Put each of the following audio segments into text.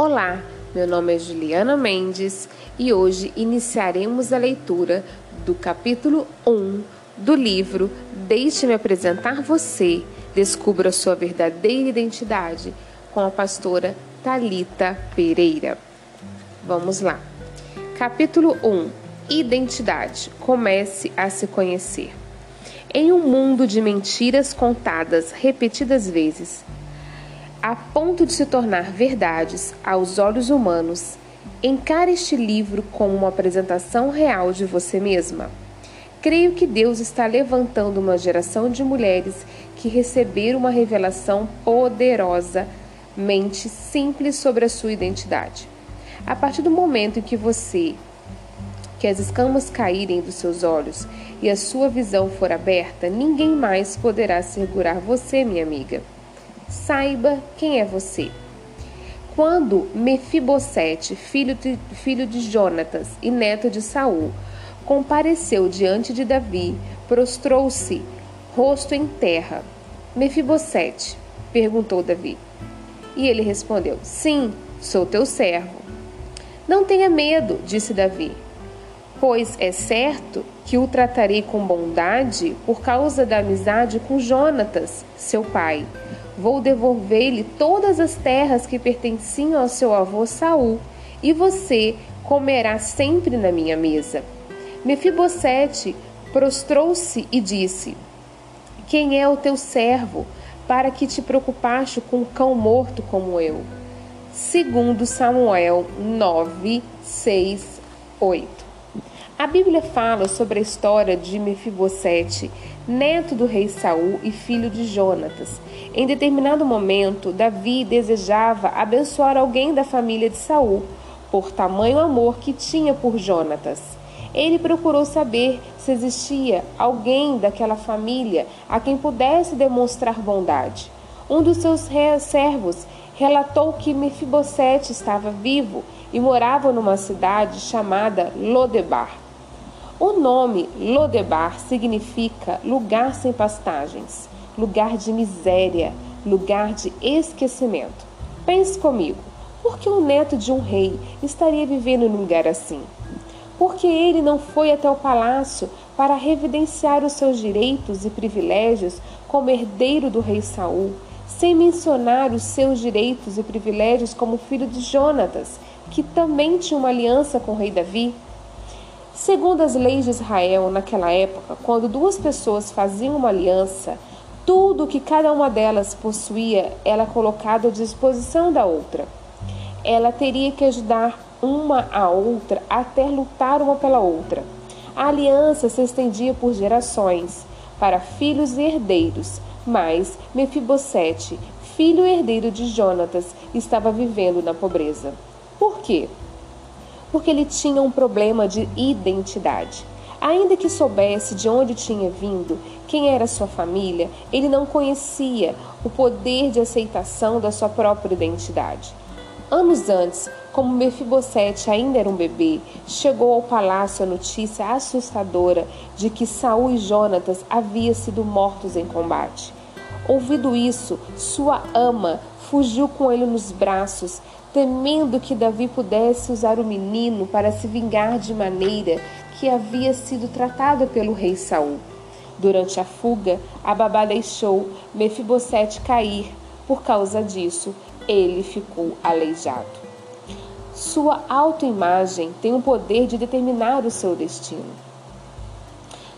Olá, meu nome é Juliana Mendes e hoje iniciaremos a leitura do capítulo 1 do livro Deixe-me apresentar você, descubra sua verdadeira identidade, com a pastora Talita Pereira. Vamos lá. Capítulo 1 Identidade. Comece a se conhecer. Em um mundo de mentiras contadas repetidas vezes, a ponto de se tornar verdades aos olhos humanos, encare este livro como uma apresentação real de você mesma. Creio que Deus está levantando uma geração de mulheres que receberam uma revelação poderosamente simples sobre a sua identidade. A partir do momento em que você, que as escamas caírem dos seus olhos e a sua visão for aberta, ninguém mais poderá segurar você, minha amiga. Saiba quem é você. Quando Mefibosete, filho de, filho de Jonatas e neto de Saul, compareceu diante de Davi, prostrou-se, rosto em terra. Mefibosete, perguntou Davi. E ele respondeu: Sim, sou teu servo. Não tenha medo, disse Davi, pois é certo que o tratarei com bondade por causa da amizade com Jonatas, seu pai Vou devolver-lhe todas as terras que pertenciam ao seu avô Saul, e você comerá sempre na minha mesa. Mefibosete prostrou-se e disse: Quem é o teu servo, para que te preocupaste com um cão morto como eu? Segundo Samuel 9, 6, 8. A Bíblia fala sobre a história de Mefibosete, neto do rei Saul e filho de Jonatas. Em determinado momento, Davi desejava abençoar alguém da família de Saul, por tamanho amor que tinha por Jonatas. Ele procurou saber se existia alguém daquela família a quem pudesse demonstrar bondade. Um dos seus servos relatou que Mefibosete estava vivo e morava numa cidade chamada Lodebar. O nome Lodebar significa lugar sem pastagens, lugar de miséria, lugar de esquecimento. Pense comigo, por que o neto de um rei estaria vivendo num lugar assim? Porque ele não foi até o palácio para revidenciar os seus direitos e privilégios como herdeiro do rei Saul, sem mencionar os seus direitos e privilégios como filho de Jonatas, que também tinha uma aliança com o rei Davi? Segundo as leis de Israel naquela época, quando duas pessoas faziam uma aliança, tudo que cada uma delas possuía era colocado à disposição da outra. Ela teria que ajudar uma a outra até lutar uma pela outra. A aliança se estendia por gerações, para filhos e herdeiros, mas Mefibosete, filho herdeiro de Jonatas, estava vivendo na pobreza. Por quê? Porque ele tinha um problema de identidade. Ainda que soubesse de onde tinha vindo, quem era sua família, ele não conhecia o poder de aceitação da sua própria identidade. Anos antes, como Mefibosete ainda era um bebê, chegou ao palácio a notícia assustadora de que Saul e Jonatas haviam sido mortos em combate. Ouvido isso, sua ama fugiu com ele nos braços, temendo que Davi pudesse usar o menino para se vingar de maneira que havia sido tratada pelo rei Saul. Durante a fuga, a babá deixou Mefibosete cair. Por causa disso, ele ficou aleijado. Sua autoimagem tem o poder de determinar o seu destino.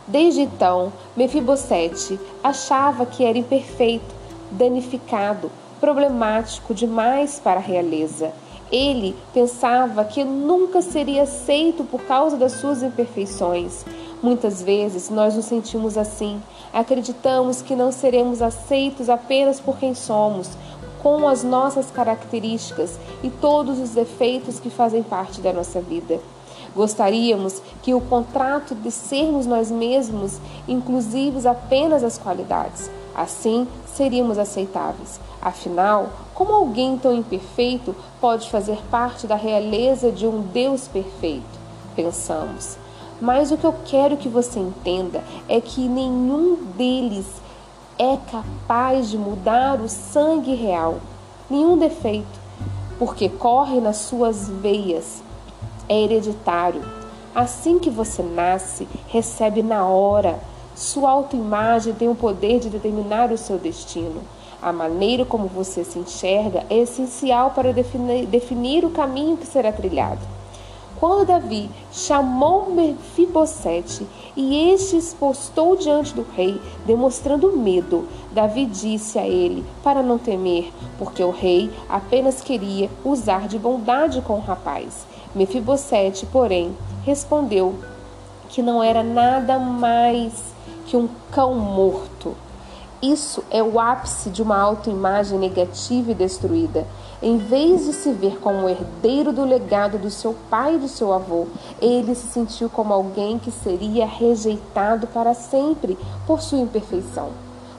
Desde então, Mefibosete achava que era imperfeito, danificado, problemático demais para a realeza. Ele pensava que nunca seria aceito por causa das suas imperfeições. Muitas vezes nós nos sentimos assim. Acreditamos que não seremos aceitos apenas por quem somos, com as nossas características e todos os defeitos que fazem parte da nossa vida. Gostaríamos que o contrato de sermos nós mesmos inclusivos apenas as qualidades. Assim, seríamos aceitáveis. Afinal, como alguém tão imperfeito pode fazer parte da realeza de um Deus perfeito? Pensamos. Mas o que eu quero que você entenda é que nenhum deles é capaz de mudar o sangue real, nenhum defeito. porque corre nas suas veias. É hereditário. Assim que você nasce, recebe na hora. Sua autoimagem tem o poder de determinar o seu destino. A maneira como você se enxerga é essencial para definir, definir o caminho que será trilhado. Quando Davi chamou Mefibosete e este expostou diante do rei, demonstrando medo, Davi disse a ele para não temer, porque o rei apenas queria usar de bondade com o rapaz. Mefibosete, porém, respondeu que não era nada mais que um cão morto. Isso é o ápice de uma autoimagem negativa e destruída. Em vez de se ver como herdeiro do legado do seu pai e do seu avô, ele se sentiu como alguém que seria rejeitado para sempre por sua imperfeição.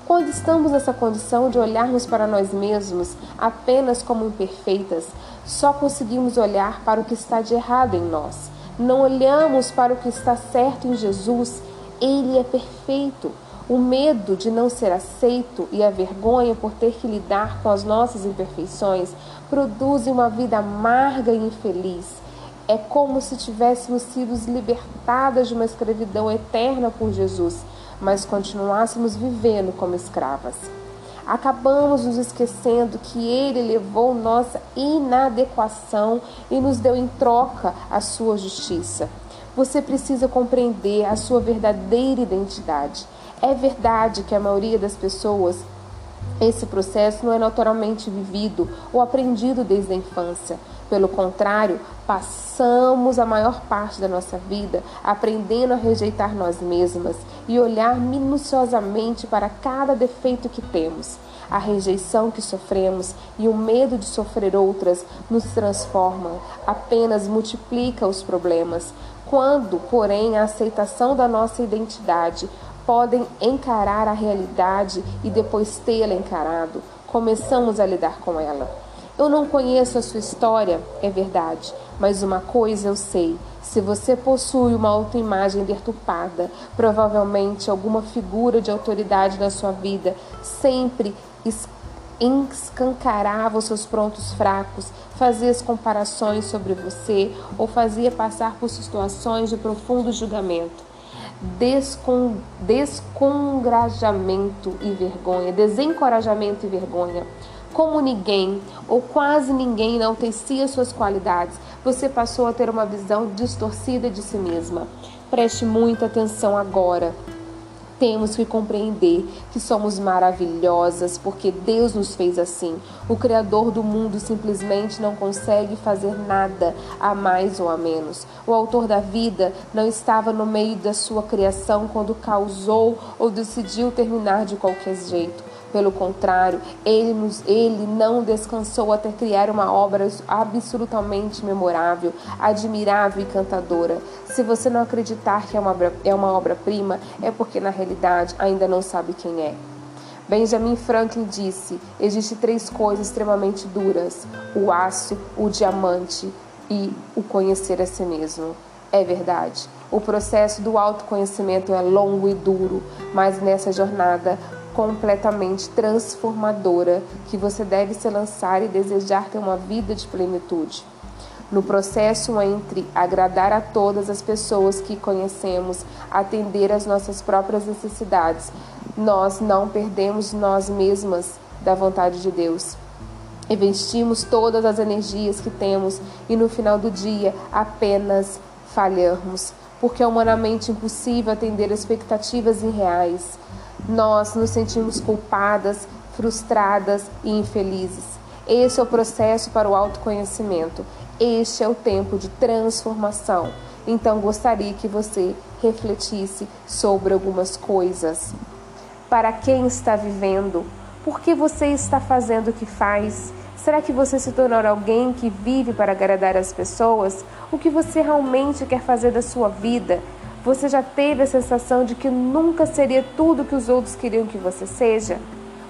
Quando estamos nessa condição de olharmos para nós mesmos apenas como imperfeitas, só conseguimos olhar para o que está de errado em nós. Não olhamos para o que está certo em Jesus. Ele é perfeito. O medo de não ser aceito e a vergonha por ter que lidar com as nossas imperfeições produzem uma vida amarga e infeliz. É como se tivéssemos sido libertadas de uma escravidão eterna por Jesus, mas continuássemos vivendo como escravas. Acabamos nos esquecendo que Ele levou nossa inadequação e nos deu em troca a sua justiça. Você precisa compreender a sua verdadeira identidade. É verdade que a maioria das pessoas esse processo não é naturalmente vivido ou aprendido desde a infância. Pelo contrário, passamos a maior parte da nossa vida aprendendo a rejeitar nós mesmas e olhar minuciosamente para cada defeito que temos. A rejeição que sofremos e o medo de sofrer outras nos transforma, apenas multiplica os problemas. Quando, porém, a aceitação da nossa identidade podem encarar a realidade e depois tê-la encarado, começamos a lidar com ela. Eu não conheço a sua história, é verdade, mas uma coisa eu sei: se você possui uma autoimagem deturpada, provavelmente alguma figura de autoridade na sua vida sempre escancarava os seus prontos fracos, fazia as comparações sobre você ou fazia passar por situações de profundo julgamento descon, descongrajamento e vergonha, desencorajamento e vergonha. Como ninguém ou quase ninguém enaltecia suas qualidades, você passou a ter uma visão distorcida de si mesma. Preste muita atenção agora temos que compreender que somos maravilhosas porque Deus nos fez assim. O Criador do mundo simplesmente não consegue fazer nada a mais ou a menos. O Autor da vida não estava no meio da sua criação quando causou ou decidiu terminar de qualquer jeito. Pelo contrário, ele, nos, ele não descansou até criar uma obra absolutamente memorável, admirável e cantadora. Se você não acreditar que é uma, é uma obra-prima, é porque na realidade ainda não sabe quem é. Benjamin Franklin disse: existem três coisas extremamente duras: o aço, o diamante e o conhecer a si mesmo. É verdade. O processo do autoconhecimento é longo e duro, mas nessa jornada completamente transformadora que você deve se lançar e desejar ter uma vida de plenitude. No processo entre agradar a todas as pessoas que conhecemos, atender às nossas próprias necessidades, nós não perdemos nós mesmas da vontade de Deus. Investimos todas as energias que temos e no final do dia apenas falhamos, porque é humanamente impossível atender expectativas irreais nós nos sentimos culpadas, frustradas e infelizes. Esse é o processo para o autoconhecimento. Este é o tempo de transformação. Então gostaria que você refletisse sobre algumas coisas. Para quem está vivendo? Por que você está fazendo o que faz? Será que você se tornou alguém que vive para agradar as pessoas? O que você realmente quer fazer da sua vida? Você já teve a sensação de que nunca seria tudo que os outros queriam que você seja?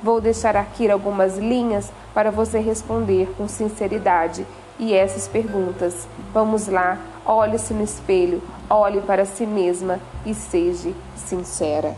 Vou deixar aqui algumas linhas para você responder com sinceridade e essas perguntas. Vamos lá, olhe-se no espelho, olhe para si mesma e seja sincera.